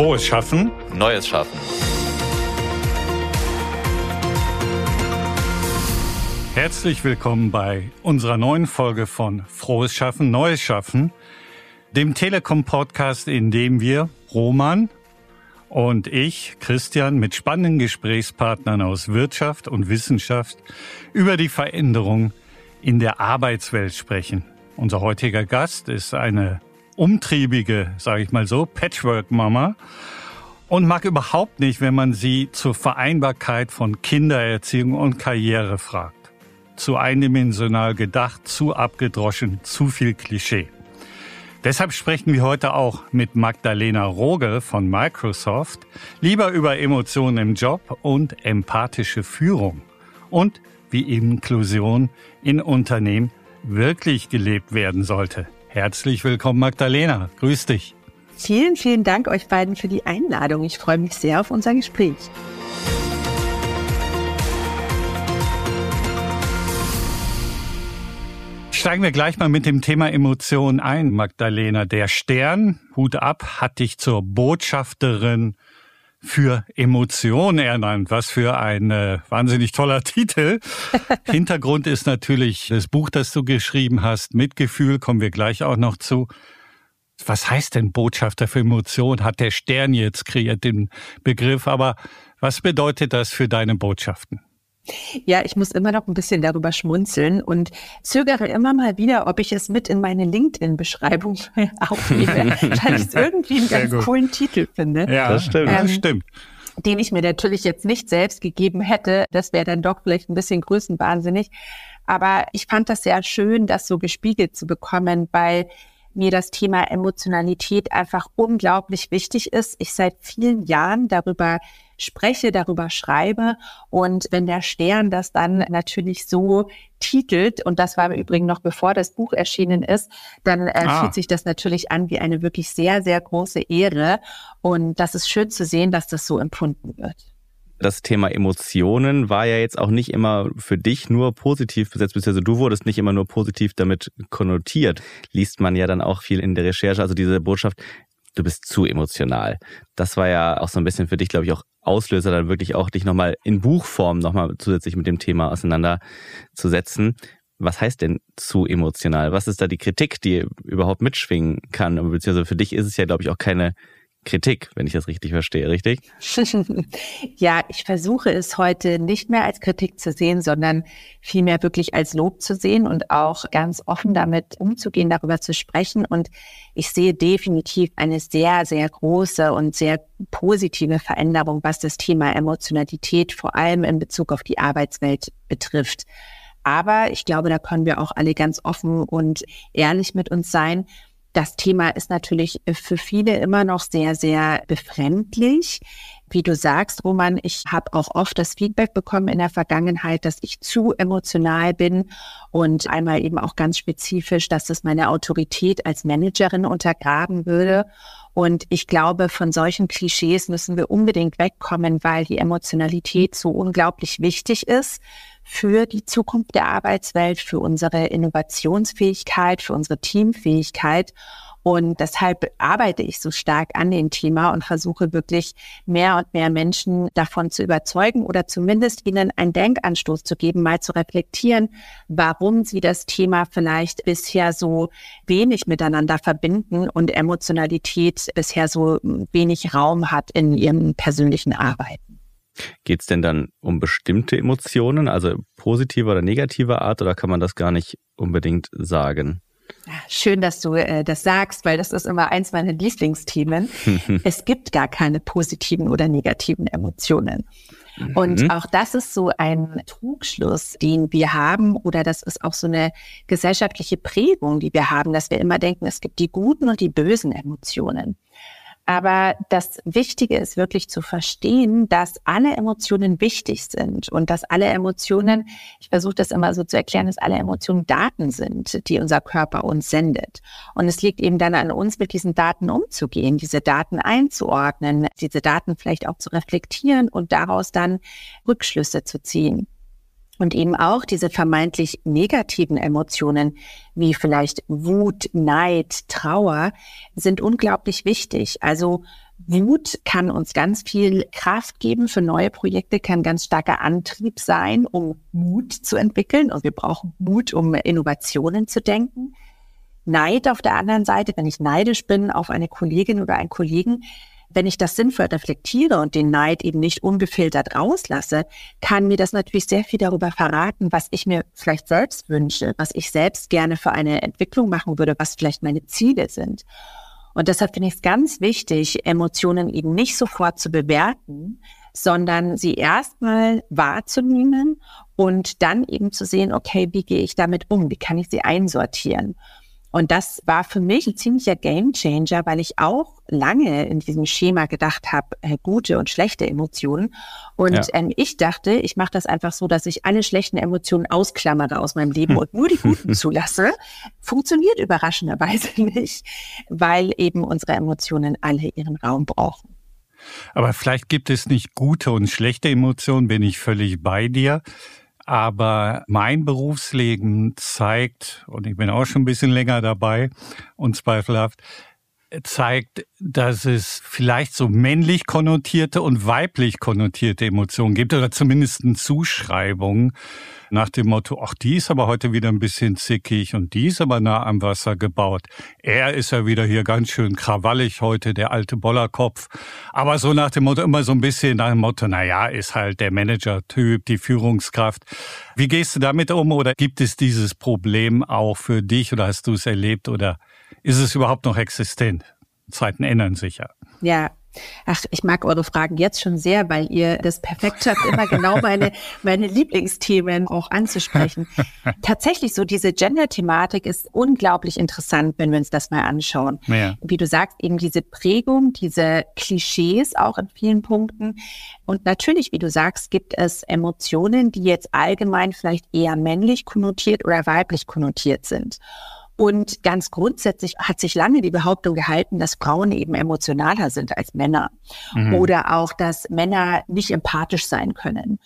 Frohes Schaffen. Neues Schaffen. Herzlich willkommen bei unserer neuen Folge von Frohes Schaffen, Neues Schaffen, dem Telekom-Podcast, in dem wir, Roman und ich, Christian, mit spannenden Gesprächspartnern aus Wirtschaft und Wissenschaft über die Veränderung in der Arbeitswelt sprechen. Unser heutiger Gast ist eine umtriebige, sage ich mal so, Patchwork-Mama und mag überhaupt nicht, wenn man sie zur Vereinbarkeit von Kindererziehung und Karriere fragt. Zu eindimensional gedacht, zu abgedroschen, zu viel Klischee. Deshalb sprechen wir heute auch mit Magdalena Roge von Microsoft lieber über Emotionen im Job und empathische Führung und wie Inklusion in Unternehmen wirklich gelebt werden sollte. Herzlich willkommen, Magdalena. Grüß dich. Vielen, vielen Dank euch beiden für die Einladung. Ich freue mich sehr auf unser Gespräch. Steigen wir gleich mal mit dem Thema Emotionen ein, Magdalena. Der Stern, Hut ab, hat dich zur Botschafterin für Emotionen ernannt. Was für ein äh, wahnsinnig toller Titel. Hintergrund ist natürlich das Buch, das du geschrieben hast, Mitgefühl, kommen wir gleich auch noch zu. Was heißt denn Botschafter für Emotionen? Hat der Stern jetzt kreiert den Begriff, aber was bedeutet das für deine Botschaften? Ja, ich muss immer noch ein bisschen darüber schmunzeln und zögere immer mal wieder, ob ich es mit in meine LinkedIn-Beschreibung aufnehme, weil ich es irgendwie einen ganz coolen Titel finde. Ja, das stimmt. Ähm, das stimmt. Den ich mir natürlich jetzt nicht selbst gegeben hätte. Das wäre dann doch vielleicht ein bisschen größenwahnsinnig. Aber ich fand das sehr schön, das so gespiegelt zu bekommen, weil mir das Thema Emotionalität einfach unglaublich wichtig ist. Ich seit vielen Jahren darüber spreche, darüber schreibe. Und wenn der Stern das dann natürlich so titelt, und das war im Übrigen noch bevor das Buch erschienen ist, dann äh, ah. fühlt sich das natürlich an wie eine wirklich sehr, sehr große Ehre. Und das ist schön zu sehen, dass das so empfunden wird das Thema Emotionen war ja jetzt auch nicht immer für dich nur positiv besetzt, beziehungsweise du wurdest nicht immer nur positiv damit konnotiert. Liest man ja dann auch viel in der Recherche, also diese Botschaft, du bist zu emotional. Das war ja auch so ein bisschen für dich, glaube ich, auch Auslöser, dann wirklich auch dich nochmal in Buchform nochmal zusätzlich mit dem Thema auseinanderzusetzen. Was heißt denn zu emotional? Was ist da die Kritik, die überhaupt mitschwingen kann? Beziehungsweise für dich ist es ja, glaube ich, auch keine Kritik, wenn ich das richtig verstehe, richtig? ja, ich versuche es heute nicht mehr als Kritik zu sehen, sondern vielmehr wirklich als Lob zu sehen und auch ganz offen damit umzugehen, darüber zu sprechen. Und ich sehe definitiv eine sehr, sehr große und sehr positive Veränderung, was das Thema Emotionalität vor allem in Bezug auf die Arbeitswelt betrifft. Aber ich glaube, da können wir auch alle ganz offen und ehrlich mit uns sein das Thema ist natürlich für viele immer noch sehr, sehr befremdlich. Wie du sagst, Roman, ich habe auch oft das Feedback bekommen in der Vergangenheit, dass ich zu emotional bin und einmal eben auch ganz spezifisch, dass das meine Autorität als Managerin untergraben würde. Und ich glaube, von solchen Klischees müssen wir unbedingt wegkommen, weil die Emotionalität so unglaublich wichtig ist für die Zukunft der Arbeitswelt, für unsere Innovationsfähigkeit, für unsere Teamfähigkeit. Und deshalb arbeite ich so stark an dem Thema und versuche wirklich mehr und mehr Menschen davon zu überzeugen oder zumindest ihnen einen Denkanstoß zu geben, mal zu reflektieren, warum sie das Thema vielleicht bisher so wenig miteinander verbinden und Emotionalität bisher so wenig Raum hat in ihrem persönlichen Arbeiten. Geht es denn dann um bestimmte Emotionen, also positiver oder negativer Art, oder kann man das gar nicht unbedingt sagen? Schön, dass du äh, das sagst, weil das ist immer eins meiner Lieblingsthemen. es gibt gar keine positiven oder negativen Emotionen. Und mhm. auch das ist so ein Trugschluss, den wir haben, oder das ist auch so eine gesellschaftliche Prägung, die wir haben, dass wir immer denken, es gibt die guten und die bösen Emotionen. Aber das Wichtige ist wirklich zu verstehen, dass alle Emotionen wichtig sind und dass alle Emotionen, ich versuche das immer so zu erklären, dass alle Emotionen Daten sind, die unser Körper uns sendet. Und es liegt eben dann an uns, mit diesen Daten umzugehen, diese Daten einzuordnen, diese Daten vielleicht auch zu reflektieren und daraus dann Rückschlüsse zu ziehen. Und eben auch diese vermeintlich negativen Emotionen wie vielleicht Wut, Neid, Trauer sind unglaublich wichtig. Also Mut kann uns ganz viel Kraft geben für neue Projekte, kann ganz starker Antrieb sein, um Mut zu entwickeln. Und wir brauchen Mut, um Innovationen zu denken. Neid auf der anderen Seite, wenn ich neidisch bin auf eine Kollegin oder einen Kollegen, wenn ich das sinnvoll reflektiere und den Neid eben nicht ungefiltert rauslasse, kann mir das natürlich sehr viel darüber verraten, was ich mir vielleicht selbst wünsche, was ich selbst gerne für eine Entwicklung machen würde, was vielleicht meine Ziele sind. Und deshalb finde ich es ganz wichtig, Emotionen eben nicht sofort zu bewerten, sondern sie erstmal wahrzunehmen und dann eben zu sehen, okay, wie gehe ich damit um? Wie kann ich sie einsortieren? Und das war für mich ein ziemlicher Gamechanger, weil ich auch lange in diesem Schema gedacht habe, äh, gute und schlechte Emotionen. Und ja. ähm, ich dachte, ich mache das einfach so, dass ich alle schlechten Emotionen ausklammere aus meinem Leben hm. und nur die guten zulasse. Funktioniert überraschenderweise nicht, weil eben unsere Emotionen alle ihren Raum brauchen. Aber vielleicht gibt es nicht gute und schlechte Emotionen, bin ich völlig bei dir. Aber mein Berufsleben zeigt, und ich bin auch schon ein bisschen länger dabei, unzweifelhaft, zeigt, dass es vielleicht so männlich konnotierte und weiblich konnotierte Emotionen gibt oder zumindest Zuschreibungen nach dem Motto, ach, die ist aber heute wieder ein bisschen zickig und die ist aber nah am Wasser gebaut. Er ist ja wieder hier ganz schön krawallig heute, der alte Bollerkopf. Aber so nach dem Motto, immer so ein bisschen nach dem Motto, na ja, ist halt der Manager-Typ, die Führungskraft. Wie gehst du damit um oder gibt es dieses Problem auch für dich oder hast du es erlebt oder ist es überhaupt noch existent? Zeiten ändern sich ja. Ja, Ach, ich mag eure Fragen jetzt schon sehr, weil ihr das perfekt schafft, immer genau meine, meine Lieblingsthemen auch anzusprechen. Tatsächlich so, diese Gender-Thematik ist unglaublich interessant, wenn wir uns das mal anschauen. Ja. Wie du sagst, eben diese Prägung, diese Klischees auch in vielen Punkten. Und natürlich, wie du sagst, gibt es Emotionen, die jetzt allgemein vielleicht eher männlich konnotiert oder weiblich konnotiert sind. Und ganz grundsätzlich hat sich lange die Behauptung gehalten, dass Frauen eben emotionaler sind als Männer mhm. oder auch, dass Männer nicht empathisch sein können.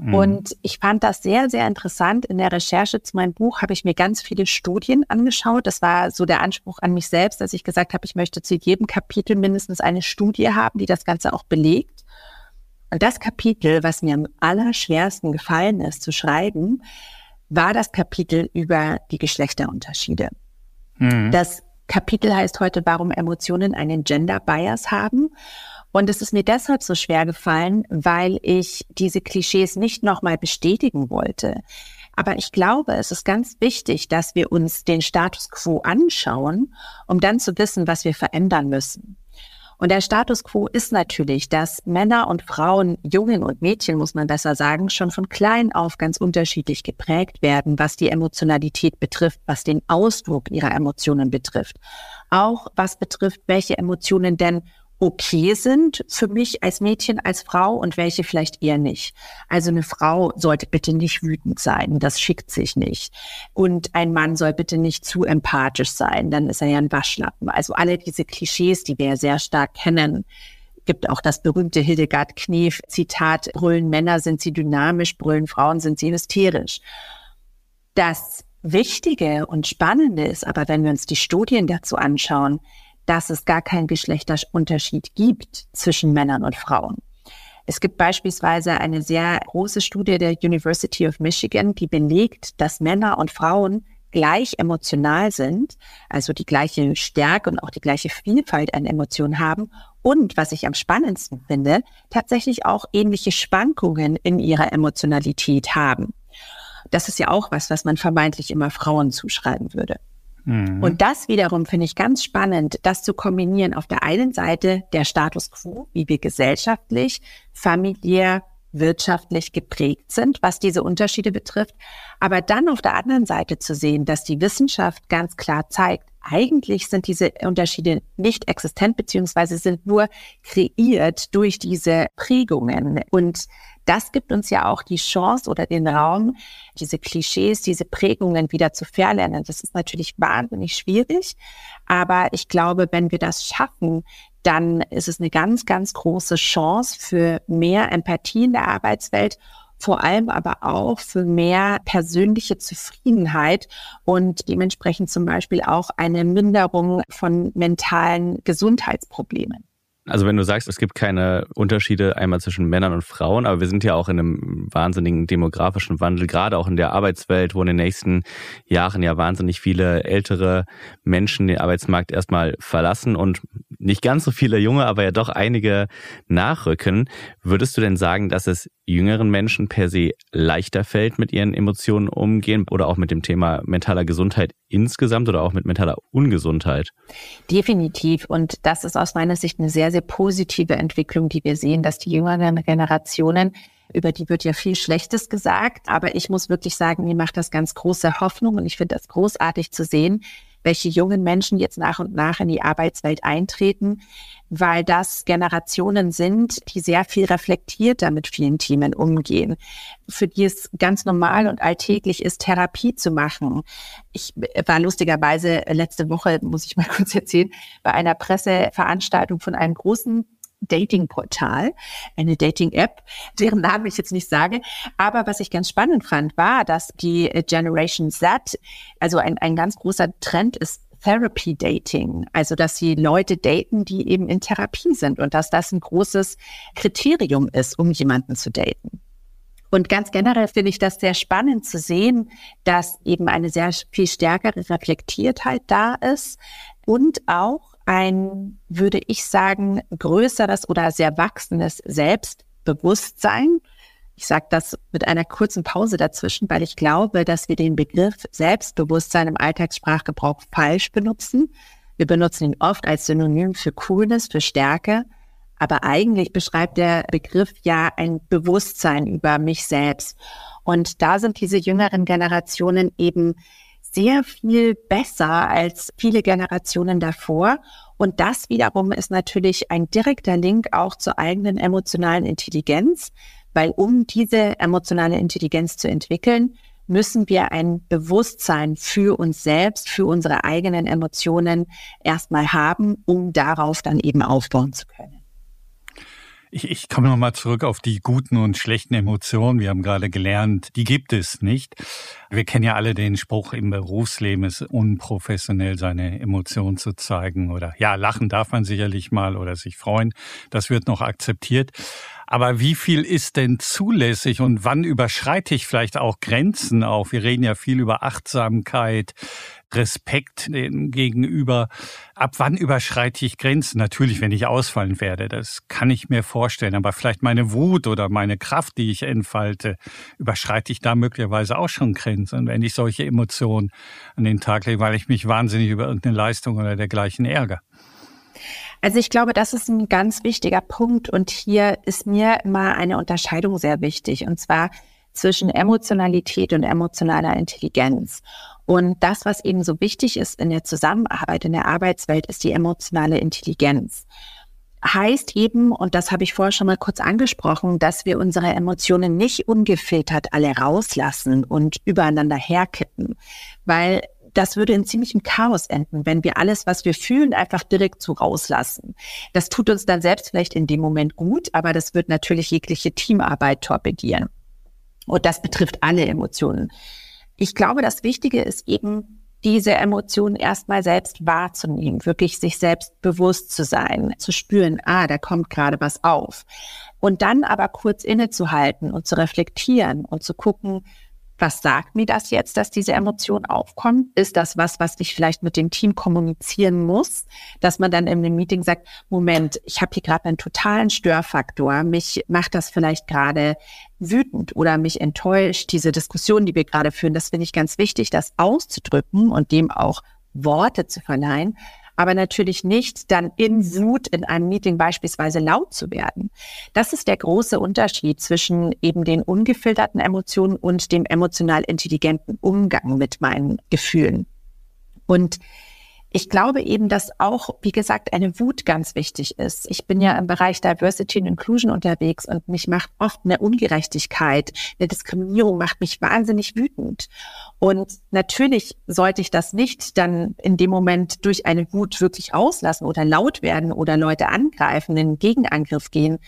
Mhm. Und ich fand das sehr, sehr interessant. In der Recherche zu meinem Buch habe ich mir ganz viele Studien angeschaut. Das war so der Anspruch an mich selbst, dass ich gesagt habe, ich möchte zu jedem Kapitel mindestens eine Studie haben, die das Ganze auch belegt. Und das Kapitel, was mir am allerschwersten gefallen ist zu schreiben, war das Kapitel über die Geschlechterunterschiede. Mhm. Das Kapitel heißt heute, warum Emotionen einen Gender Bias haben. Und es ist mir deshalb so schwer gefallen, weil ich diese Klischees nicht nochmal bestätigen wollte. Aber ich glaube, es ist ganz wichtig, dass wir uns den Status quo anschauen, um dann zu wissen, was wir verändern müssen. Und der Status quo ist natürlich, dass Männer und Frauen, Jungen und Mädchen, muss man besser sagen, schon von klein auf ganz unterschiedlich geprägt werden, was die Emotionalität betrifft, was den Ausdruck ihrer Emotionen betrifft. Auch was betrifft, welche Emotionen denn okay sind für mich als Mädchen, als Frau und welche vielleicht eher nicht. Also eine Frau sollte bitte nicht wütend sein, das schickt sich nicht. Und ein Mann soll bitte nicht zu empathisch sein, dann ist er ja ein Waschlappen. Also alle diese Klischees, die wir ja sehr stark kennen, gibt auch das berühmte Hildegard Knef Zitat, brüllen Männer sind sie dynamisch, brüllen Frauen sind sie hysterisch. Das Wichtige und Spannende ist aber, wenn wir uns die Studien dazu anschauen, dass es gar keinen Geschlechterunterschied gibt zwischen Männern und Frauen. Es gibt beispielsweise eine sehr große Studie der University of Michigan, die belegt, dass Männer und Frauen gleich emotional sind, also die gleiche Stärke und auch die gleiche Vielfalt an Emotionen haben und, was ich am spannendsten finde, tatsächlich auch ähnliche Schwankungen in ihrer Emotionalität haben. Das ist ja auch was, was man vermeintlich immer Frauen zuschreiben würde. Mhm. Und das wiederum finde ich ganz spannend, das zu kombinieren. Auf der einen Seite der Status quo, wie wir gesellschaftlich, familiär, wirtschaftlich geprägt sind, was diese Unterschiede betrifft. Aber dann auf der anderen Seite zu sehen, dass die Wissenschaft ganz klar zeigt, eigentlich sind diese Unterschiede nicht existent, beziehungsweise sind nur kreiert durch diese Prägungen. Und das gibt uns ja auch die Chance oder den Raum, diese Klischees, diese Prägungen wieder zu verlernen. Das ist natürlich wahnsinnig schwierig, aber ich glaube, wenn wir das schaffen, dann ist es eine ganz, ganz große Chance für mehr Empathie in der Arbeitswelt vor allem aber auch für mehr persönliche Zufriedenheit und dementsprechend zum Beispiel auch eine Minderung von mentalen Gesundheitsproblemen. Also wenn du sagst, es gibt keine Unterschiede einmal zwischen Männern und Frauen, aber wir sind ja auch in einem wahnsinnigen demografischen Wandel, gerade auch in der Arbeitswelt, wo in den nächsten Jahren ja wahnsinnig viele ältere Menschen den Arbeitsmarkt erstmal verlassen und nicht ganz so viele junge, aber ja doch einige nachrücken. Würdest du denn sagen, dass es jüngeren Menschen per se leichter fällt, mit ihren Emotionen umgehen oder auch mit dem Thema mentaler Gesundheit insgesamt oder auch mit mentaler Ungesundheit? Definitiv. Und das ist aus meiner Sicht eine sehr, sehr positive Entwicklung, die wir sehen, dass die jüngeren Generationen über die wird ja viel Schlechtes gesagt, aber ich muss wirklich sagen, mir macht das ganz große Hoffnung und ich finde das großartig zu sehen, welche jungen Menschen jetzt nach und nach in die Arbeitswelt eintreten, weil das Generationen sind, die sehr viel reflektierter mit vielen Themen umgehen, für die es ganz normal und alltäglich ist, Therapie zu machen. Ich war lustigerweise letzte Woche, muss ich mal kurz erzählen, bei einer Presseveranstaltung von einem großen Dating-Portal, eine Dating-App, deren Namen ich jetzt nicht sage. Aber was ich ganz spannend fand, war, dass die Generation Z, also ein, ein ganz großer Trend ist, Therapy Dating, also dass sie Leute daten, die eben in Therapie sind und dass das ein großes Kriterium ist, um jemanden zu daten. Und ganz generell finde ich das sehr spannend zu sehen, dass eben eine sehr viel stärkere Reflektiertheit da ist und auch ein, würde ich sagen, größeres oder sehr wachsendes Selbstbewusstsein. Ich sage das mit einer kurzen Pause dazwischen, weil ich glaube, dass wir den Begriff Selbstbewusstsein im Alltagssprachgebrauch falsch benutzen. Wir benutzen ihn oft als Synonym für Coolness, für Stärke. Aber eigentlich beschreibt der Begriff ja ein Bewusstsein über mich selbst. Und da sind diese jüngeren Generationen eben sehr viel besser als viele Generationen davor. Und das wiederum ist natürlich ein direkter Link auch zur eigenen emotionalen Intelligenz, weil um diese emotionale Intelligenz zu entwickeln, müssen wir ein Bewusstsein für uns selbst, für unsere eigenen Emotionen erstmal haben, um darauf dann eben aufbauen zu können. Ich, ich komme nochmal zurück auf die guten und schlechten Emotionen. Wir haben gerade gelernt, die gibt es nicht. Wir kennen ja alle den Spruch, im Berufsleben ist unprofessionell, seine Emotionen zu zeigen. Oder ja, lachen darf man sicherlich mal oder sich freuen. Das wird noch akzeptiert. Aber wie viel ist denn zulässig und wann überschreite ich vielleicht auch Grenzen auf? Wir reden ja viel über Achtsamkeit, Respekt gegenüber. Ab wann überschreite ich Grenzen? Natürlich, wenn ich ausfallen werde, das kann ich mir vorstellen. Aber vielleicht meine Wut oder meine Kraft, die ich entfalte, überschreite ich da möglicherweise auch schon Grenzen, wenn ich solche Emotionen an den Tag lege, weil ich mich wahnsinnig über irgendeine Leistung oder dergleichen ärgere. Also ich glaube, das ist ein ganz wichtiger Punkt und hier ist mir immer eine Unterscheidung sehr wichtig und zwar zwischen Emotionalität und emotionaler Intelligenz. Und das, was eben so wichtig ist in der Zusammenarbeit in der Arbeitswelt, ist die emotionale Intelligenz. Heißt eben, und das habe ich vorher schon mal kurz angesprochen, dass wir unsere Emotionen nicht ungefiltert alle rauslassen und übereinander herkippen, weil das würde in ziemlichem Chaos enden, wenn wir alles, was wir fühlen, einfach direkt so rauslassen. Das tut uns dann selbst vielleicht in dem Moment gut, aber das wird natürlich jegliche Teamarbeit torpedieren. Und das betrifft alle Emotionen. Ich glaube, das Wichtige ist eben, diese Emotionen erstmal selbst wahrzunehmen, wirklich sich selbst bewusst zu sein, zu spüren, ah, da kommt gerade was auf. Und dann aber kurz innezuhalten und zu reflektieren und zu gucken, was sagt mir das jetzt, dass diese Emotion aufkommt? Ist das was, was ich vielleicht mit dem Team kommunizieren muss? Dass man dann in einem Meeting sagt, Moment, ich habe hier gerade einen totalen Störfaktor. Mich macht das vielleicht gerade wütend oder mich enttäuscht, diese Diskussion, die wir gerade führen. Das finde ich ganz wichtig, das auszudrücken und dem auch Worte zu verleihen aber natürlich nicht dann in Wut in einem Meeting beispielsweise laut zu werden. Das ist der große Unterschied zwischen eben den ungefilterten Emotionen und dem emotional intelligenten Umgang mit meinen Gefühlen. Und ich glaube eben, dass auch, wie gesagt, eine Wut ganz wichtig ist. Ich bin ja im Bereich Diversity und Inclusion unterwegs und mich macht oft eine Ungerechtigkeit, eine Diskriminierung macht mich wahnsinnig wütend. Und natürlich sollte ich das nicht dann in dem Moment durch eine Wut wirklich auslassen oder laut werden oder Leute angreifen, in Gegenangriff gehen.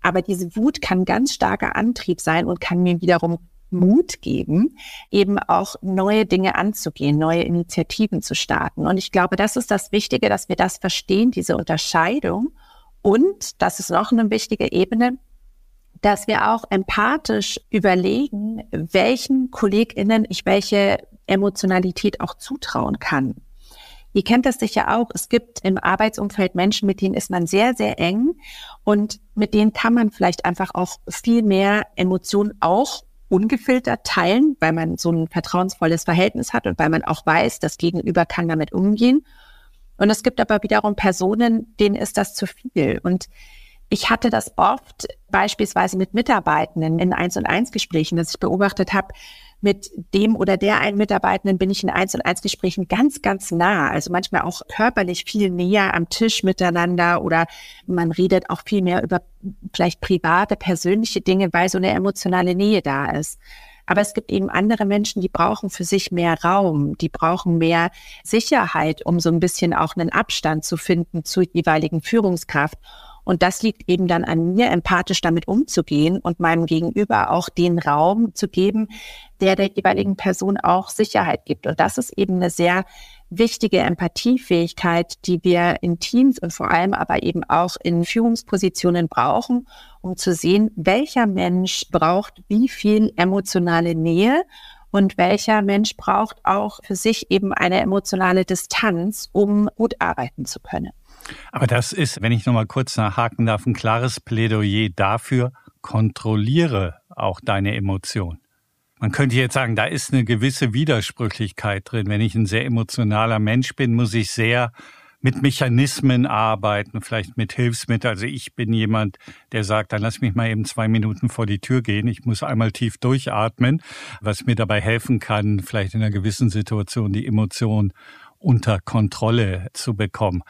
Aber diese Wut kann ganz starker Antrieb sein und kann mir wiederum Mut geben, eben auch neue Dinge anzugehen, neue Initiativen zu starten. Und ich glaube, das ist das Wichtige, dass wir das verstehen, diese Unterscheidung Und, das ist noch eine wichtige Ebene, dass wir auch empathisch überlegen, welchen KollegInnen ich welche Emotionalität auch zutrauen kann. Ihr kennt das sicher auch. Es gibt im Arbeitsumfeld Menschen, mit denen ist man sehr, sehr eng und mit denen kann man vielleicht einfach auch viel mehr Emotionen auch ungefiltert teilen, weil man so ein vertrauensvolles Verhältnis hat und weil man auch weiß, das Gegenüber kann damit umgehen. Und es gibt aber wiederum Personen, denen ist das zu viel. Und ich hatte das oft beispielsweise mit Mitarbeitenden in Eins und Eins Gesprächen, dass ich beobachtet habe, mit dem oder der einen Mitarbeitenden bin ich in Eins und Eins Gesprächen ganz, ganz nah. Also manchmal auch körperlich viel näher am Tisch miteinander oder man redet auch viel mehr über vielleicht private, persönliche Dinge, weil so eine emotionale Nähe da ist. Aber es gibt eben andere Menschen, die brauchen für sich mehr Raum, die brauchen mehr Sicherheit, um so ein bisschen auch einen Abstand zu finden zur jeweiligen Führungskraft. Und das liegt eben dann an mir, empathisch damit umzugehen und meinem Gegenüber auch den Raum zu geben, der der jeweiligen Person auch Sicherheit gibt. Und das ist eben eine sehr wichtige Empathiefähigkeit, die wir in Teams und vor allem aber eben auch in Führungspositionen brauchen, um zu sehen, welcher Mensch braucht wie viel emotionale Nähe und welcher Mensch braucht auch für sich eben eine emotionale Distanz, um gut arbeiten zu können. Aber das ist, wenn ich nochmal kurz nachhaken darf, ein klares Plädoyer dafür, kontrolliere auch deine Emotionen. Man könnte jetzt sagen, da ist eine gewisse Widersprüchlichkeit drin. Wenn ich ein sehr emotionaler Mensch bin, muss ich sehr mit Mechanismen arbeiten, vielleicht mit Hilfsmitteln. Also ich bin jemand, der sagt, dann lass mich mal eben zwei Minuten vor die Tür gehen. Ich muss einmal tief durchatmen, was mir dabei helfen kann, vielleicht in einer gewissen Situation die Emotion unter Kontrolle zu bekommen.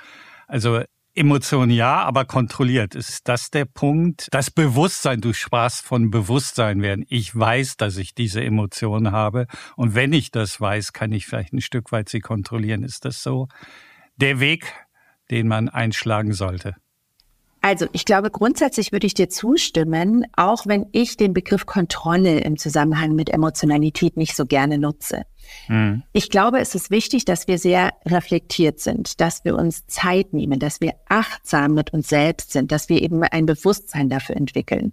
Also Emotion ja, aber kontrolliert. Ist das der Punkt? Das Bewusstsein, du sprachst von Bewusstsein werden. Ich weiß, dass ich diese Emotion habe. Und wenn ich das weiß, kann ich vielleicht ein Stück weit sie kontrollieren. Ist das so der Weg, den man einschlagen sollte? Also ich glaube, grundsätzlich würde ich dir zustimmen, auch wenn ich den Begriff Kontrolle im Zusammenhang mit Emotionalität nicht so gerne nutze. Mhm. Ich glaube, es ist wichtig, dass wir sehr reflektiert sind, dass wir uns Zeit nehmen, dass wir achtsam mit uns selbst sind, dass wir eben ein Bewusstsein dafür entwickeln.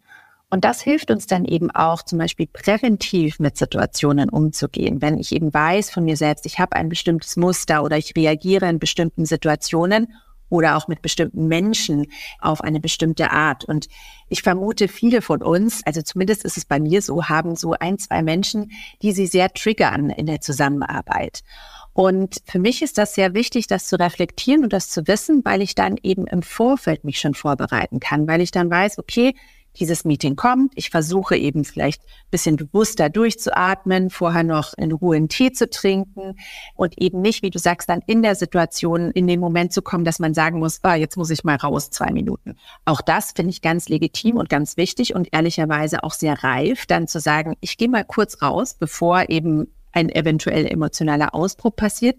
Und das hilft uns dann eben auch zum Beispiel präventiv mit Situationen umzugehen. Wenn ich eben weiß von mir selbst, ich habe ein bestimmtes Muster oder ich reagiere in bestimmten Situationen oder auch mit bestimmten Menschen auf eine bestimmte Art. Und ich vermute, viele von uns, also zumindest ist es bei mir so, haben so ein, zwei Menschen, die sie sehr triggern in der Zusammenarbeit. Und für mich ist das sehr wichtig, das zu reflektieren und das zu wissen, weil ich dann eben im Vorfeld mich schon vorbereiten kann, weil ich dann weiß, okay, dieses Meeting kommt. Ich versuche eben vielleicht bisschen bewusster durchzuatmen, vorher noch in Ruhe einen Tee zu trinken und eben nicht, wie du sagst, dann in der Situation in den Moment zu kommen, dass man sagen muss, ah, jetzt muss ich mal raus, zwei Minuten. Auch das finde ich ganz legitim und ganz wichtig und ehrlicherweise auch sehr reif, dann zu sagen, ich gehe mal kurz raus, bevor eben ein eventuell emotionaler Ausbruch passiert.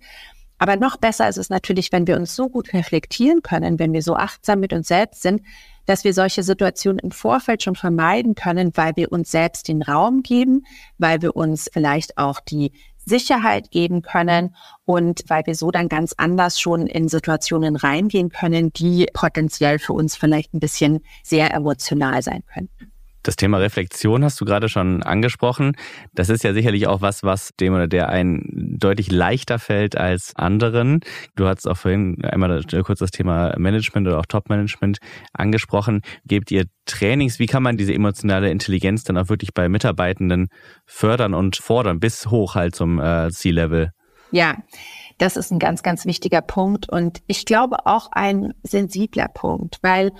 Aber noch besser ist es natürlich, wenn wir uns so gut reflektieren können, wenn wir so achtsam mit uns selbst sind, dass wir solche Situationen im Vorfeld schon vermeiden können, weil wir uns selbst den Raum geben, weil wir uns vielleicht auch die Sicherheit geben können und weil wir so dann ganz anders schon in Situationen reingehen können, die potenziell für uns vielleicht ein bisschen sehr emotional sein könnten. Das Thema Reflexion hast du gerade schon angesprochen. Das ist ja sicherlich auch was, was dem oder der einen deutlich leichter fällt als anderen. Du hast auch vorhin einmal kurz das Thema Management oder auch Top-Management angesprochen. Gebt ihr Trainings? Wie kann man diese emotionale Intelligenz dann auch wirklich bei Mitarbeitenden fördern und fordern bis hoch halt zum äh, C-Level? Ja, das ist ein ganz, ganz wichtiger Punkt und ich glaube auch ein sensibler Punkt, weil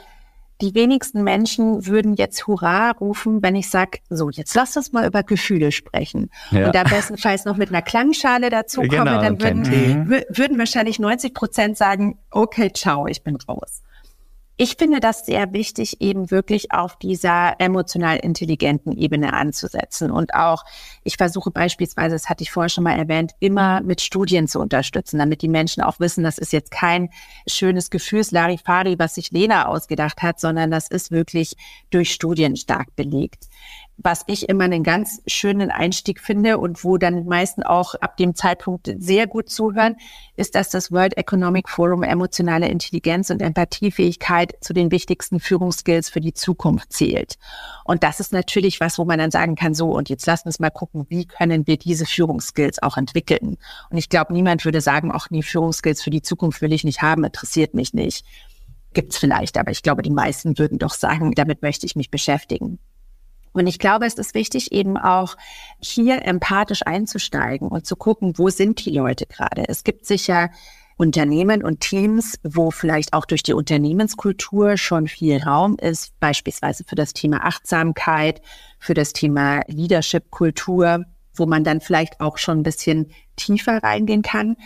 die wenigsten Menschen würden jetzt Hurra rufen, wenn ich sage, so, jetzt lass uns mal über Gefühle sprechen. Ja. Und da bestenfalls noch mit einer Klangschale dazu komme, genau, dann würden, würden wahrscheinlich 90 Prozent sagen, okay, ciao, ich bin raus. Ich finde das sehr wichtig, eben wirklich auf dieser emotional intelligenten Ebene anzusetzen. Und auch, ich versuche beispielsweise, das hatte ich vorher schon mal erwähnt, immer mit Studien zu unterstützen, damit die Menschen auch wissen, das ist jetzt kein schönes Gefühlslarifari, was sich Lena ausgedacht hat, sondern das ist wirklich durch Studien stark belegt. Was ich immer einen ganz schönen Einstieg finde und wo dann meisten auch ab dem Zeitpunkt sehr gut zuhören, ist, dass das World Economic Forum emotionale Intelligenz und Empathiefähigkeit zu den wichtigsten Führungsskills für die Zukunft zählt. Und das ist natürlich was, wo man dann sagen kann, so, und jetzt lassen wir mal gucken, wie können wir diese Führungsskills auch entwickeln. Und ich glaube, niemand würde sagen, ach nee, Führungsskills für die Zukunft will ich nicht haben, interessiert mich nicht. Gibt's vielleicht, aber ich glaube, die meisten würden doch sagen, damit möchte ich mich beschäftigen. Und ich glaube, es ist wichtig, eben auch hier empathisch einzusteigen und zu gucken, wo sind die Leute gerade. Es gibt sicher Unternehmen und Teams, wo vielleicht auch durch die Unternehmenskultur schon viel Raum ist, beispielsweise für das Thema Achtsamkeit, für das Thema Leadership-Kultur, wo man dann vielleicht auch schon ein bisschen tiefer reingehen kann.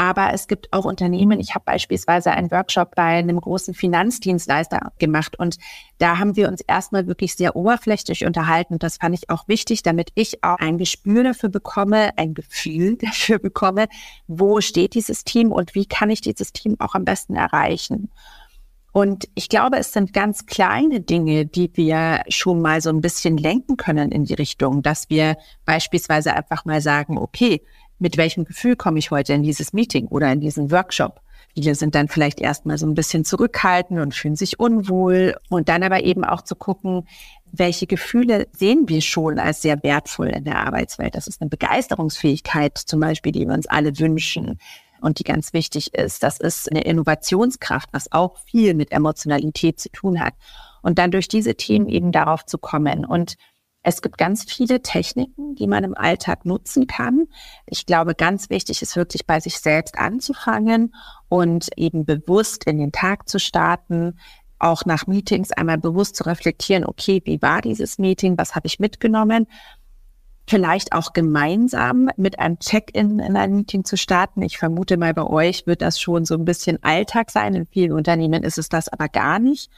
Aber es gibt auch Unternehmen, ich habe beispielsweise einen Workshop bei einem großen Finanzdienstleister gemacht und da haben wir uns erstmal wirklich sehr oberflächlich unterhalten. Und das fand ich auch wichtig, damit ich auch ein Gespür dafür bekomme, ein Gefühl dafür bekomme, wo steht dieses Team und wie kann ich dieses Team auch am besten erreichen. Und ich glaube, es sind ganz kleine Dinge, die wir schon mal so ein bisschen lenken können in die Richtung, dass wir beispielsweise einfach mal sagen, okay, mit welchem Gefühl komme ich heute in dieses Meeting oder in diesen Workshop. Viele sind dann vielleicht erstmal so ein bisschen zurückhaltend und fühlen sich unwohl und dann aber eben auch zu gucken, welche Gefühle sehen wir schon als sehr wertvoll in der Arbeitswelt. Das ist eine Begeisterungsfähigkeit zum Beispiel, die wir uns alle wünschen und die ganz wichtig ist. Das ist eine Innovationskraft, was auch viel mit Emotionalität zu tun hat. Und dann durch diese Themen eben darauf zu kommen und es gibt ganz viele Techniken, die man im Alltag nutzen kann. Ich glaube, ganz wichtig ist wirklich bei sich selbst anzufangen und eben bewusst in den Tag zu starten, auch nach Meetings einmal bewusst zu reflektieren, okay, wie war dieses Meeting, was habe ich mitgenommen? Vielleicht auch gemeinsam mit einem Check-in in ein Meeting zu starten. Ich vermute mal, bei euch wird das schon so ein bisschen Alltag sein. In vielen Unternehmen ist es das aber gar nicht.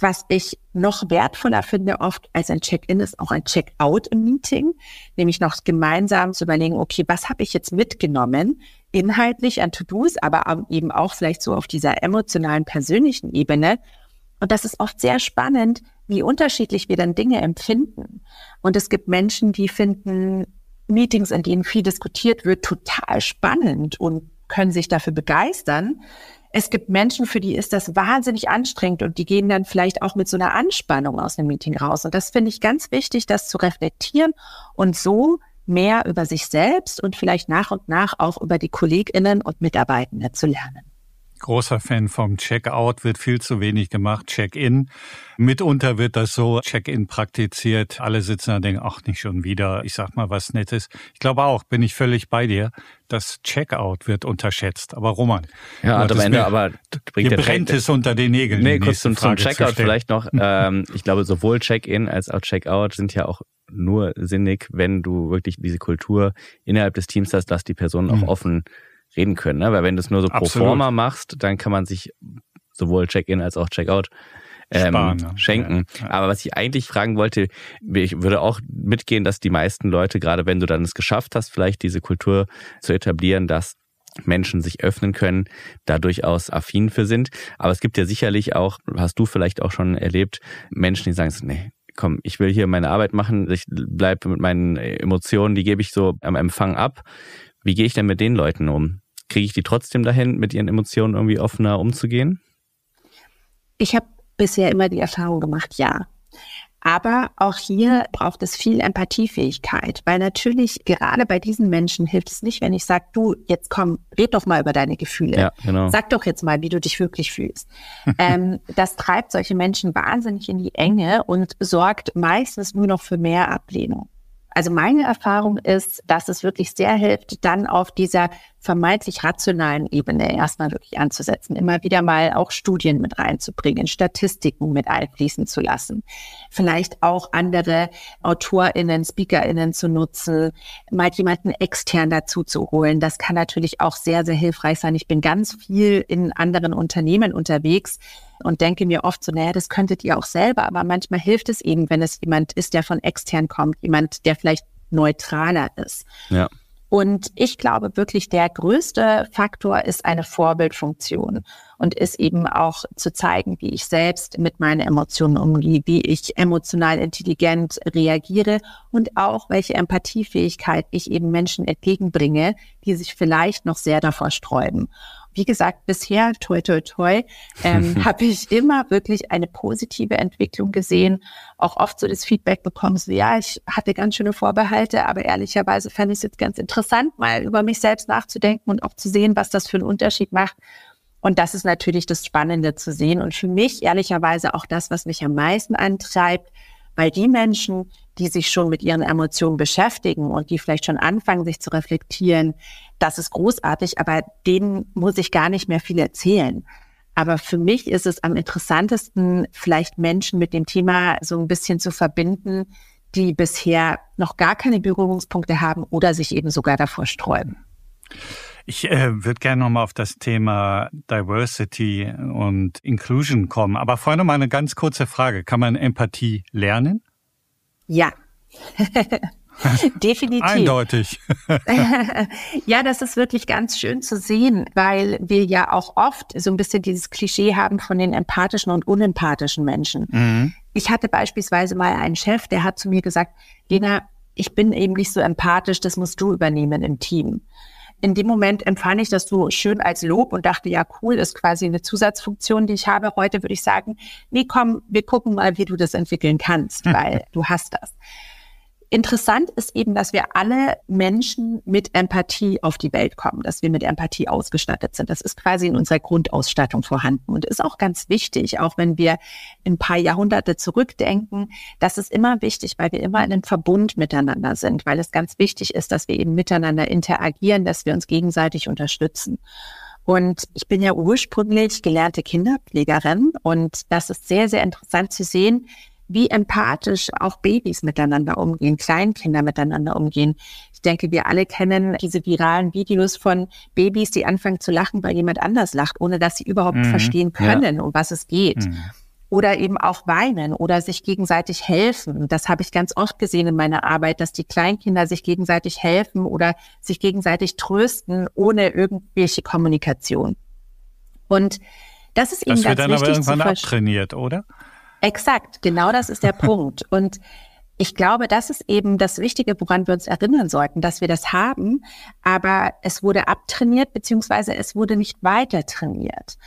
Was ich noch wertvoller finde oft als ein Check-in ist auch ein Check-out im Meeting, nämlich noch gemeinsam zu überlegen, okay, was habe ich jetzt mitgenommen, inhaltlich an To-Dos, aber eben auch vielleicht so auf dieser emotionalen, persönlichen Ebene. Und das ist oft sehr spannend, wie unterschiedlich wir dann Dinge empfinden. Und es gibt Menschen, die finden Meetings, in denen viel diskutiert wird, total spannend und können sich dafür begeistern. Es gibt Menschen, für die ist das wahnsinnig anstrengend und die gehen dann vielleicht auch mit so einer Anspannung aus dem Meeting raus. Und das finde ich ganz wichtig, das zu reflektieren und so mehr über sich selbst und vielleicht nach und nach auch über die KollegInnen und Mitarbeitende zu lernen. Großer Fan vom Check-out wird viel zu wenig gemacht. Check-in. Mitunter wird das so Check-in praktiziert. Alle sitzen da und denken, ach, nicht schon wieder. Ich sag mal was Nettes. Ich glaube auch, bin ich völlig bei dir. Das Check-out wird unterschätzt. Aber Roman. Ja, am Ende, aber bringt dir brennt es unter den Nägeln. Nee, kurz zum, zum Check-out vielleicht noch. ähm, ich glaube, sowohl Check-in als auch Check-out sind ja auch nur sinnig, wenn du wirklich diese Kultur innerhalb des Teams hast, dass die Personen auch mhm. offen reden können. Ne? Weil wenn du es nur so Absolut. pro forma machst, dann kann man sich sowohl Check-in als auch Check-out ähm, Sparen, schenken. Ja, ja. Aber was ich eigentlich fragen wollte, ich würde auch mitgehen, dass die meisten Leute, gerade wenn du dann es geschafft hast, vielleicht diese Kultur zu etablieren, dass Menschen sich öffnen können, da durchaus affin für sind. Aber es gibt ja sicherlich auch, hast du vielleicht auch schon erlebt, Menschen, die sagen, nee, komm, ich will hier meine Arbeit machen, ich bleibe mit meinen Emotionen, die gebe ich so am Empfang ab. Wie gehe ich denn mit den Leuten um? Kriege ich die trotzdem dahin, mit ihren Emotionen irgendwie offener umzugehen? Ich habe bisher immer die Erfahrung gemacht, ja. Aber auch hier braucht es viel Empathiefähigkeit, weil natürlich gerade bei diesen Menschen hilft es nicht, wenn ich sage, du, jetzt komm, red doch mal über deine Gefühle. Ja, genau. Sag doch jetzt mal, wie du dich wirklich fühlst. ähm, das treibt solche Menschen wahnsinnig in die Enge und sorgt meistens nur noch für mehr Ablehnung. Also meine Erfahrung ist, dass es wirklich sehr hilft, dann auf dieser vermeintlich rationalen Ebene erstmal wirklich anzusetzen, immer wieder mal auch Studien mit reinzubringen, Statistiken mit einfließen zu lassen, vielleicht auch andere AutorInnen, SpeakerInnen zu nutzen, mal jemanden extern dazu zu holen. Das kann natürlich auch sehr, sehr hilfreich sein. Ich bin ganz viel in anderen Unternehmen unterwegs und denke mir oft so, naja, das könntet ihr auch selber, aber manchmal hilft es eben, wenn es jemand ist, der von extern kommt, jemand, der vielleicht neutraler ist. Ja. Und ich glaube wirklich, der größte Faktor ist eine Vorbildfunktion. Und ist eben auch zu zeigen, wie ich selbst mit meinen Emotionen umgehe, wie ich emotional intelligent reagiere und auch welche Empathiefähigkeit ich eben Menschen entgegenbringe, die sich vielleicht noch sehr davor sträuben wie gesagt, bisher, toi, toi, toi, ähm, habe ich immer wirklich eine positive Entwicklung gesehen. Auch oft so das Feedback bekommen, so, ja, ich hatte ganz schöne Vorbehalte, aber ehrlicherweise fand ich es jetzt ganz interessant, mal über mich selbst nachzudenken und auch zu sehen, was das für einen Unterschied macht. Und das ist natürlich das Spannende zu sehen. Und für mich ehrlicherweise auch das, was mich am meisten antreibt, weil die Menschen, die sich schon mit ihren Emotionen beschäftigen und die vielleicht schon anfangen, sich zu reflektieren, das ist großartig, aber denen muss ich gar nicht mehr viel erzählen. Aber für mich ist es am interessantesten, vielleicht Menschen mit dem Thema so ein bisschen zu verbinden, die bisher noch gar keine Berührungspunkte haben oder sich eben sogar davor sträuben. Ich äh, würde gerne nochmal auf das Thema Diversity und Inclusion kommen. Aber vorher nochmal eine ganz kurze Frage. Kann man Empathie lernen? Ja. Definitiv. Eindeutig. ja, das ist wirklich ganz schön zu sehen, weil wir ja auch oft so ein bisschen dieses Klischee haben von den empathischen und unempathischen Menschen. Mhm. Ich hatte beispielsweise mal einen Chef, der hat zu mir gesagt, Lena, ich bin eben nicht so empathisch, das musst du übernehmen im Team in dem Moment empfand ich das so schön als Lob und dachte, ja, cool, ist quasi eine Zusatzfunktion, die ich habe. Heute würde ich sagen, nee, komm, wir gucken mal, wie du das entwickeln kannst, weil du hast das. Interessant ist eben, dass wir alle Menschen mit Empathie auf die Welt kommen, dass wir mit Empathie ausgestattet sind. Das ist quasi in unserer Grundausstattung vorhanden und ist auch ganz wichtig, auch wenn wir ein paar Jahrhunderte zurückdenken. Das ist immer wichtig, weil wir immer in einem Verbund miteinander sind, weil es ganz wichtig ist, dass wir eben miteinander interagieren, dass wir uns gegenseitig unterstützen. Und ich bin ja ursprünglich gelernte Kinderpflegerin und das ist sehr, sehr interessant zu sehen, wie empathisch auch Babys miteinander umgehen, Kleinkinder miteinander umgehen. Ich denke, wir alle kennen diese viralen Videos von Babys, die anfangen zu lachen, weil jemand anders lacht, ohne dass sie überhaupt mhm. verstehen können, ja. um was es geht. Mhm. Oder eben auch weinen oder sich gegenseitig helfen. Das habe ich ganz oft gesehen in meiner Arbeit, dass die Kleinkinder sich gegenseitig helfen oder sich gegenseitig trösten, ohne irgendwelche Kommunikation. Und das ist eben das ganz wird dann aber irgendwann abtrainiert, oder? Exakt, genau das ist der Punkt. Und ich glaube, das ist eben das Wichtige, woran wir uns erinnern sollten, dass wir das haben, aber es wurde abtrainiert, beziehungsweise es wurde nicht weiter trainiert.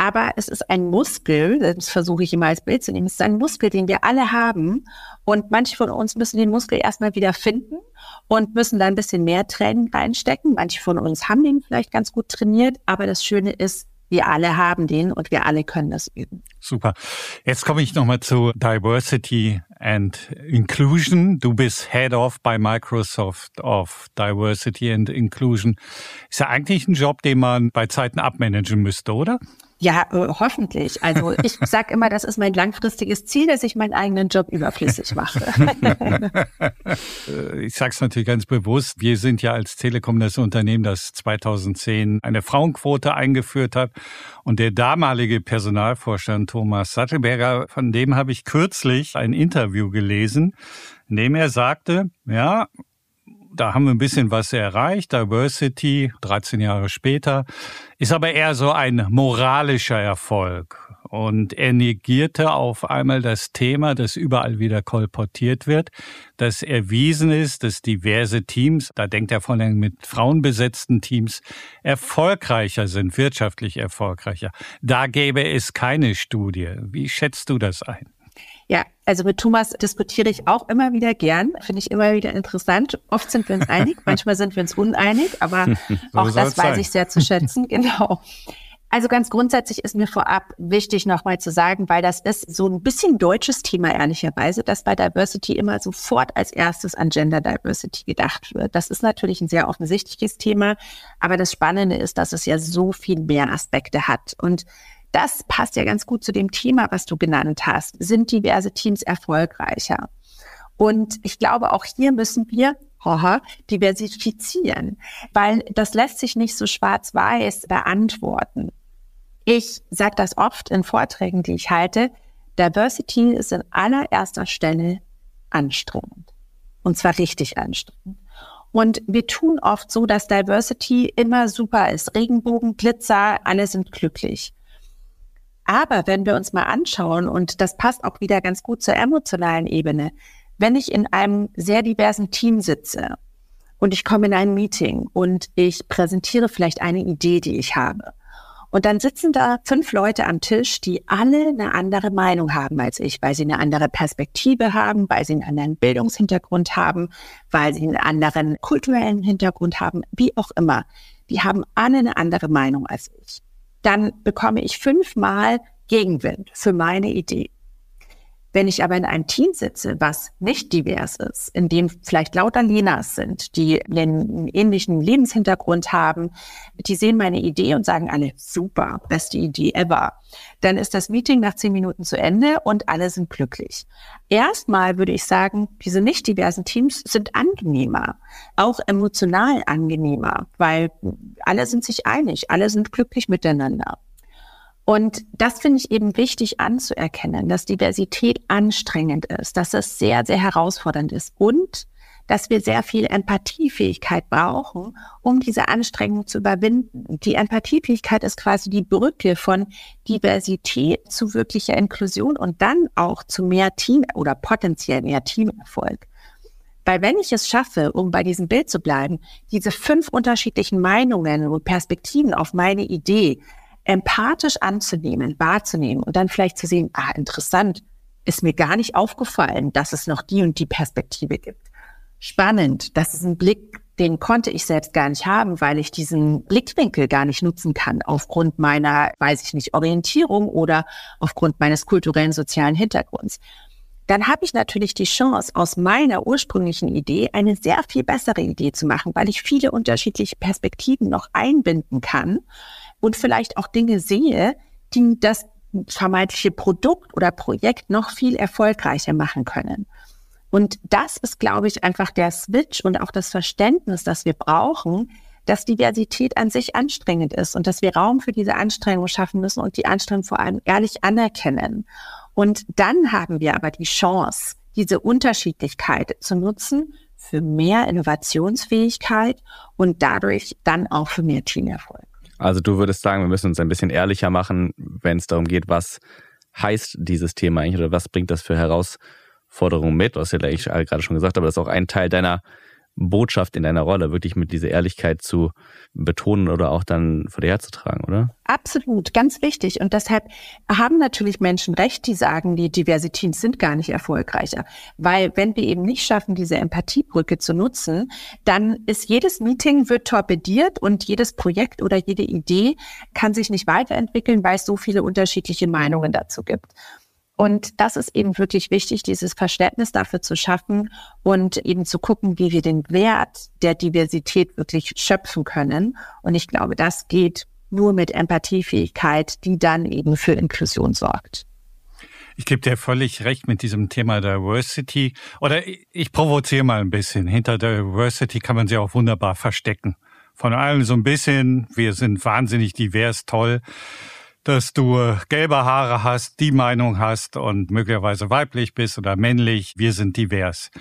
Aber es ist ein Muskel, das versuche ich immer als Bild zu nehmen, es ist ein Muskel, den wir alle haben. Und manche von uns müssen den Muskel erstmal wieder finden und müssen da ein bisschen mehr Training reinstecken. Manche von uns haben den vielleicht ganz gut trainiert, aber das Schöne ist, wir alle haben den und wir alle können das üben. Super. Jetzt komme ich nochmal zu Diversity and Inclusion. Du bist Head of bei Microsoft of Diversity and Inclusion. Ist ja eigentlich ein Job, den man bei Zeiten abmanagen müsste, oder? Ja, äh, hoffentlich. Also ich sage immer, das ist mein langfristiges Ziel, dass ich meinen eigenen Job überflüssig mache. ich sage es natürlich ganz bewusst. Wir sind ja als Telekom das Unternehmen, das 2010 eine Frauenquote eingeführt hat. Und der damalige Personalvorstand Thomas Sattelberger, von dem habe ich kürzlich ein Interview gelesen, in dem er sagte, ja, da haben wir ein bisschen was erreicht. Diversity, 13 Jahre später, ist aber eher so ein moralischer Erfolg. Und er negierte auf einmal das Thema, das überall wieder kolportiert wird, dass erwiesen ist, dass diverse Teams, da denkt er von den mit Frauen besetzten Teams, erfolgreicher sind, wirtschaftlich erfolgreicher. Da gäbe es keine Studie. Wie schätzt du das ein? Ja, also mit Thomas diskutiere ich auch immer wieder gern, finde ich immer wieder interessant. Oft sind wir uns einig, manchmal sind wir uns uneinig, aber so auch das weiß sein. ich sehr zu schätzen, genau. Also ganz grundsätzlich ist mir vorab wichtig nochmal zu sagen, weil das ist so ein bisschen deutsches Thema ehrlicherweise, dass bei Diversity immer sofort als erstes an Gender Diversity gedacht wird. Das ist natürlich ein sehr offensichtliches Thema, aber das Spannende ist, dass es ja so viel mehr Aspekte hat. Und das passt ja ganz gut zu dem Thema, was du genannt hast. Sind diverse Teams erfolgreicher? Und ich glaube, auch hier müssen wir haha, diversifizieren, weil das lässt sich nicht so schwarz-weiß beantworten. Ich sage das oft in Vorträgen, die ich halte. Diversity ist in allererster Stelle anstrengend. Und zwar richtig anstrengend. Und wir tun oft so, dass Diversity immer super ist. Regenbogen, Glitzer, alle sind glücklich. Aber wenn wir uns mal anschauen, und das passt auch wieder ganz gut zur emotionalen Ebene, wenn ich in einem sehr diversen Team sitze und ich komme in ein Meeting und ich präsentiere vielleicht eine Idee, die ich habe. Und dann sitzen da fünf Leute am Tisch, die alle eine andere Meinung haben als ich, weil sie eine andere Perspektive haben, weil sie einen anderen Bildungshintergrund haben, weil sie einen anderen kulturellen Hintergrund haben, wie auch immer. Die haben alle eine andere Meinung als ich. Dann bekomme ich fünfmal Gegenwind für meine Idee. Wenn ich aber in einem Team sitze, was nicht divers ist, in dem vielleicht lauter Lenas sind, die einen ähnlichen Lebenshintergrund haben, die sehen meine Idee und sagen alle, super, beste Idee ever. Dann ist das Meeting nach zehn Minuten zu Ende und alle sind glücklich. Erstmal würde ich sagen, diese nicht diversen Teams sind angenehmer, auch emotional angenehmer, weil alle sind sich einig, alle sind glücklich miteinander. Und das finde ich eben wichtig anzuerkennen, dass Diversität anstrengend ist, dass es sehr, sehr herausfordernd ist und dass wir sehr viel Empathiefähigkeit brauchen, um diese Anstrengung zu überwinden. Die Empathiefähigkeit ist quasi die Brücke von Diversität zu wirklicher Inklusion und dann auch zu mehr Team oder potenziell mehr Teamerfolg. Weil wenn ich es schaffe, um bei diesem Bild zu bleiben, diese fünf unterschiedlichen Meinungen und Perspektiven auf meine Idee empathisch anzunehmen, wahrzunehmen und dann vielleicht zu sehen, ah, interessant, ist mir gar nicht aufgefallen, dass es noch die und die Perspektive gibt. Spannend, das ist ein Blick, den konnte ich selbst gar nicht haben, weil ich diesen Blickwinkel gar nicht nutzen kann aufgrund meiner, weiß ich nicht, Orientierung oder aufgrund meines kulturellen, sozialen Hintergrunds. Dann habe ich natürlich die Chance, aus meiner ursprünglichen Idee eine sehr viel bessere Idee zu machen, weil ich viele unterschiedliche Perspektiven noch einbinden kann und vielleicht auch Dinge sehe, die das vermeintliche Produkt oder Projekt noch viel erfolgreicher machen können. Und das ist, glaube ich, einfach der Switch und auch das Verständnis, das wir brauchen, dass Diversität an sich anstrengend ist und dass wir Raum für diese Anstrengung schaffen müssen und die Anstrengung vor allem ehrlich anerkennen. Und dann haben wir aber die Chance, diese Unterschiedlichkeit zu nutzen für mehr Innovationsfähigkeit und dadurch dann auch für mehr Teamerfolg. Also du würdest sagen, wir müssen uns ein bisschen ehrlicher machen, wenn es darum geht, was heißt dieses Thema eigentlich oder was bringt das für Herausforderungen mit? Du hast ja eigentlich gerade schon gesagt, aber das ist auch ein Teil deiner Botschaft in deiner Rolle, wirklich mit dieser Ehrlichkeit zu betonen oder auch dann vor dir herzutragen, oder? Absolut, ganz wichtig. Und deshalb haben natürlich Menschen recht, die sagen, die Diversitäten sind gar nicht erfolgreicher. Weil wenn wir eben nicht schaffen, diese Empathiebrücke zu nutzen, dann ist jedes Meeting wird torpediert und jedes Projekt oder jede Idee kann sich nicht weiterentwickeln, weil es so viele unterschiedliche Meinungen dazu gibt. Und das ist eben wirklich wichtig, dieses Verständnis dafür zu schaffen und eben zu gucken, wie wir den Wert der Diversität wirklich schöpfen können. Und ich glaube, das geht nur mit Empathiefähigkeit, die dann eben für Inklusion sorgt. Ich gebe dir völlig recht mit diesem Thema Diversity. Oder ich provoziere mal ein bisschen. Hinter Diversity kann man sie auch wunderbar verstecken. Von allen so ein bisschen, wir sind wahnsinnig divers, toll dass du gelbe Haare hast, die Meinung hast und möglicherweise weiblich bist oder männlich. Wir sind divers.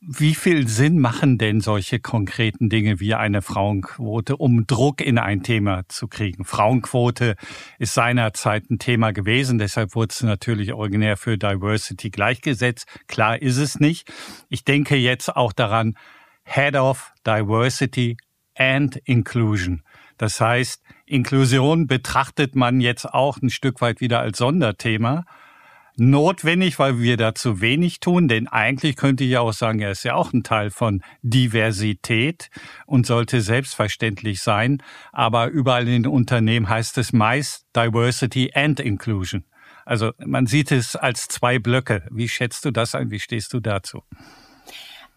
Wie viel Sinn machen denn solche konkreten Dinge wie eine Frauenquote, um Druck in ein Thema zu kriegen? Frauenquote ist seinerzeit ein Thema gewesen, deshalb wurde es natürlich originär für Diversity gleichgesetzt. Klar ist es nicht. Ich denke jetzt auch daran, Head of Diversity and Inclusion. Das heißt, Inklusion betrachtet man jetzt auch ein Stück weit wieder als Sonderthema. Notwendig, weil wir dazu wenig tun, denn eigentlich könnte ich ja auch sagen, er ist ja auch ein Teil von Diversität und sollte selbstverständlich sein. Aber überall in den Unternehmen heißt es meist Diversity and Inclusion. Also man sieht es als zwei Blöcke. Wie schätzt du das ein? Wie stehst du dazu?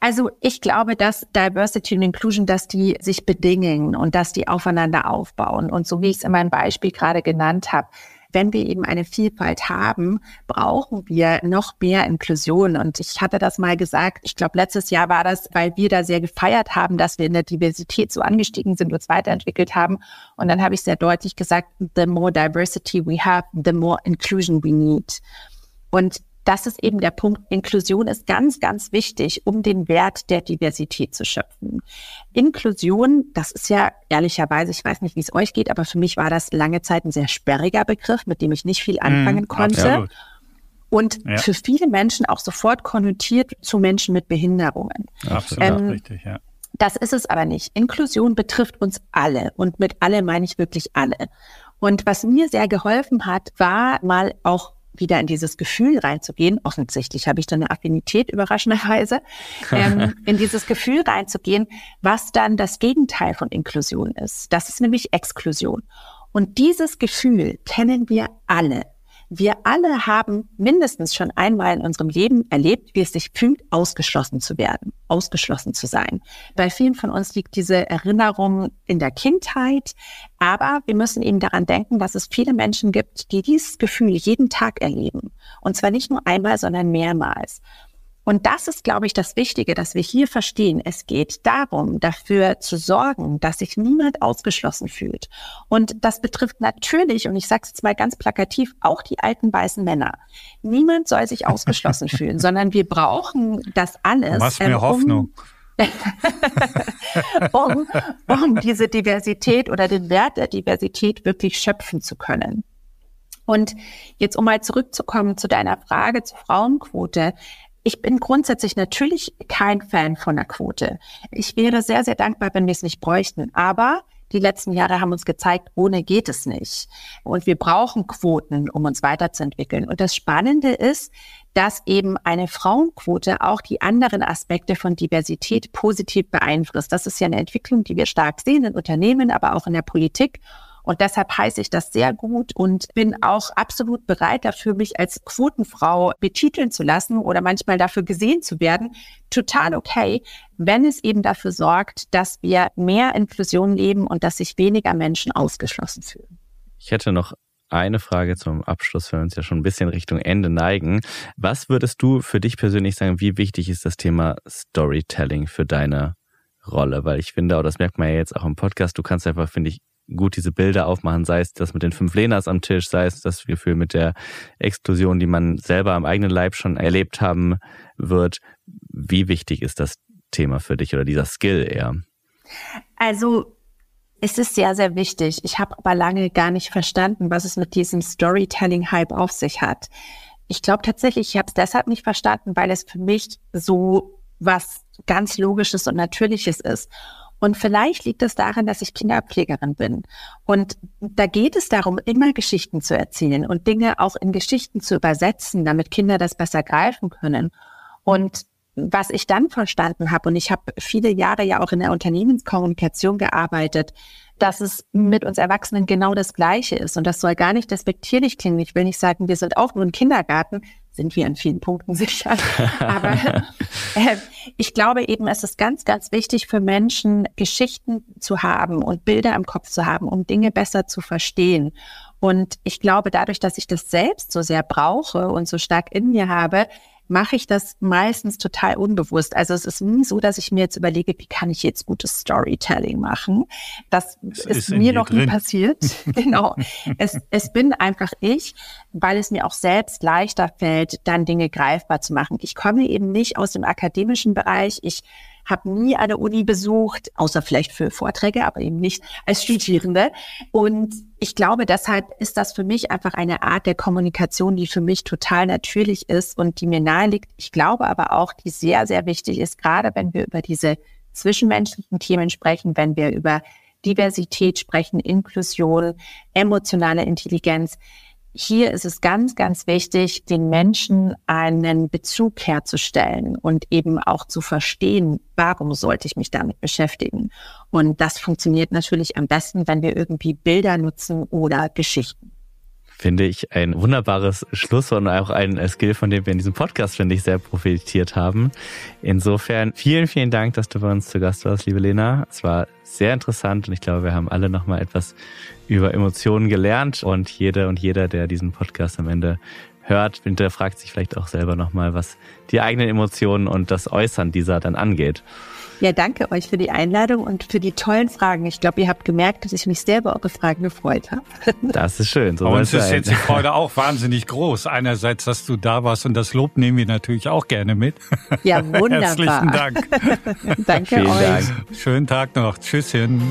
Also ich glaube, dass Diversity und Inclusion, dass die sich bedingen und dass die aufeinander aufbauen. Und so wie ich es in meinem Beispiel gerade genannt habe, wenn wir eben eine Vielfalt haben, brauchen wir noch mehr Inklusion. Und ich hatte das mal gesagt, ich glaube, letztes Jahr war das, weil wir da sehr gefeiert haben, dass wir in der Diversität so angestiegen sind, uns weiterentwickelt haben. Und dann habe ich sehr deutlich gesagt, the more diversity we have, the more inclusion we need. Und das ist eben der Punkt. Inklusion ist ganz, ganz wichtig, um den Wert der Diversität zu schöpfen. Inklusion, das ist ja ehrlicherweise, ich weiß nicht, wie es euch geht, aber für mich war das lange Zeit ein sehr sperriger Begriff, mit dem ich nicht viel anfangen mm, konnte. Absolut. Und ja. für viele Menschen auch sofort konnotiert zu Menschen mit Behinderungen. Absolut, ähm, richtig, ja. Das ist es aber nicht. Inklusion betrifft uns alle. Und mit alle meine ich wirklich alle. Und was mir sehr geholfen hat, war mal auch wieder in dieses Gefühl reinzugehen. Offensichtlich habe ich da eine Affinität überraschenderweise, ähm, in dieses Gefühl reinzugehen, was dann das Gegenteil von Inklusion ist. Das ist nämlich Exklusion. Und dieses Gefühl kennen wir alle. Wir alle haben mindestens schon einmal in unserem Leben erlebt, wie es sich fühlt, ausgeschlossen zu werden, ausgeschlossen zu sein. Bei vielen von uns liegt diese Erinnerung in der Kindheit, aber wir müssen eben daran denken, dass es viele Menschen gibt, die dieses Gefühl jeden Tag erleben. Und zwar nicht nur einmal, sondern mehrmals. Und das ist, glaube ich, das Wichtige, dass wir hier verstehen. Es geht darum, dafür zu sorgen, dass sich niemand ausgeschlossen fühlt. Und das betrifft natürlich, und ich sage es jetzt mal ganz plakativ, auch die alten weißen Männer. Niemand soll sich ausgeschlossen fühlen, sondern wir brauchen das alles. Was mir ähm, Hoffnung. um, um diese Diversität oder den Wert der Diversität wirklich schöpfen zu können. Und jetzt, um mal zurückzukommen zu deiner Frage zur Frauenquote. Ich bin grundsätzlich natürlich kein Fan von der Quote. Ich wäre sehr, sehr dankbar, wenn wir es nicht bräuchten. Aber die letzten Jahre haben uns gezeigt, ohne geht es nicht. Und wir brauchen Quoten, um uns weiterzuentwickeln. Und das Spannende ist, dass eben eine Frauenquote auch die anderen Aspekte von Diversität positiv beeinflusst. Das ist ja eine Entwicklung, die wir stark sehen in Unternehmen, aber auch in der Politik. Und deshalb heiße ich das sehr gut und bin auch absolut bereit dafür, mich als Quotenfrau betiteln zu lassen oder manchmal dafür gesehen zu werden. Total okay, wenn es eben dafür sorgt, dass wir mehr Inklusion leben und dass sich weniger Menschen ausgeschlossen fühlen. Ich hätte noch eine Frage zum Abschluss, weil wir uns ja schon ein bisschen Richtung Ende neigen. Was würdest du für dich persönlich sagen, wie wichtig ist das Thema Storytelling für deine Rolle? Weil ich finde, auch das merkt man ja jetzt auch im Podcast, du kannst einfach, finde ich, gut diese Bilder aufmachen, sei es das mit den fünf Lenas am Tisch, sei es das Gefühl mit der Explosion, die man selber am eigenen Leib schon erlebt haben wird. Wie wichtig ist das Thema für dich oder dieser Skill eher? Also es ist sehr, sehr wichtig. Ich habe aber lange gar nicht verstanden, was es mit diesem Storytelling-Hype auf sich hat. Ich glaube tatsächlich, ich habe es deshalb nicht verstanden, weil es für mich so was ganz Logisches und Natürliches ist. Und vielleicht liegt es daran, dass ich Kinderpflegerin bin. Und da geht es darum, immer Geschichten zu erzählen und Dinge auch in Geschichten zu übersetzen, damit Kinder das besser greifen können. Und was ich dann verstanden habe, und ich habe viele Jahre ja auch in der Unternehmenskommunikation gearbeitet, dass es mit uns Erwachsenen genau das Gleiche ist. Und das soll gar nicht despektierlich klingen. Ich will nicht sagen, wir sind auch nur ein Kindergarten, sind wir in vielen Punkten sicher. Aber äh, ich glaube eben, es ist ganz, ganz wichtig für Menschen, Geschichten zu haben und Bilder im Kopf zu haben, um Dinge besser zu verstehen. Und ich glaube, dadurch, dass ich das selbst so sehr brauche und so stark in mir habe, mache ich das meistens total unbewusst. Also es ist nie so, dass ich mir jetzt überlege, wie kann ich jetzt gutes Storytelling machen. Das ist, ist mir noch drin. nie passiert. genau. Es, es bin einfach ich, weil es mir auch selbst leichter fällt, dann Dinge greifbar zu machen. Ich komme eben nicht aus dem akademischen Bereich. Ich habe nie eine Uni besucht, außer vielleicht für Vorträge, aber eben nicht als Studierende. Und ich glaube, deshalb ist das für mich einfach eine Art der Kommunikation, die für mich total natürlich ist und die mir nahe liegt. Ich glaube aber auch, die sehr, sehr wichtig ist, gerade wenn wir über diese zwischenmenschlichen Themen sprechen, wenn wir über Diversität sprechen, Inklusion, emotionale Intelligenz hier ist es ganz, ganz wichtig, den Menschen einen Bezug herzustellen und eben auch zu verstehen, warum sollte ich mich damit beschäftigen. Und das funktioniert natürlich am besten, wenn wir irgendwie Bilder nutzen oder Geschichten finde ich ein wunderbares Schluss und auch ein Skill, von dem wir in diesem Podcast, finde ich, sehr profitiert haben. Insofern vielen, vielen Dank, dass du bei uns zu Gast warst, liebe Lena. Es war sehr interessant und ich glaube, wir haben alle nochmal etwas über Emotionen gelernt und jede und jeder, der diesen Podcast am Ende hört, hinterfragt sich vielleicht auch selber nochmal, was die eigenen Emotionen und das Äußern dieser dann angeht. Ja, danke euch für die Einladung und für die tollen Fragen. Ich glaube, ihr habt gemerkt, dass ich mich sehr über eure Fragen gefreut habe. Das ist schön. So uns ist jetzt die Freude auch wahnsinnig groß. Einerseits, dass du da warst und das Lob nehmen wir natürlich auch gerne mit. Ja, wunderbar. Herzlichen Dank. danke Vielen euch. Dank. Schönen Tag noch. Tschüsschen.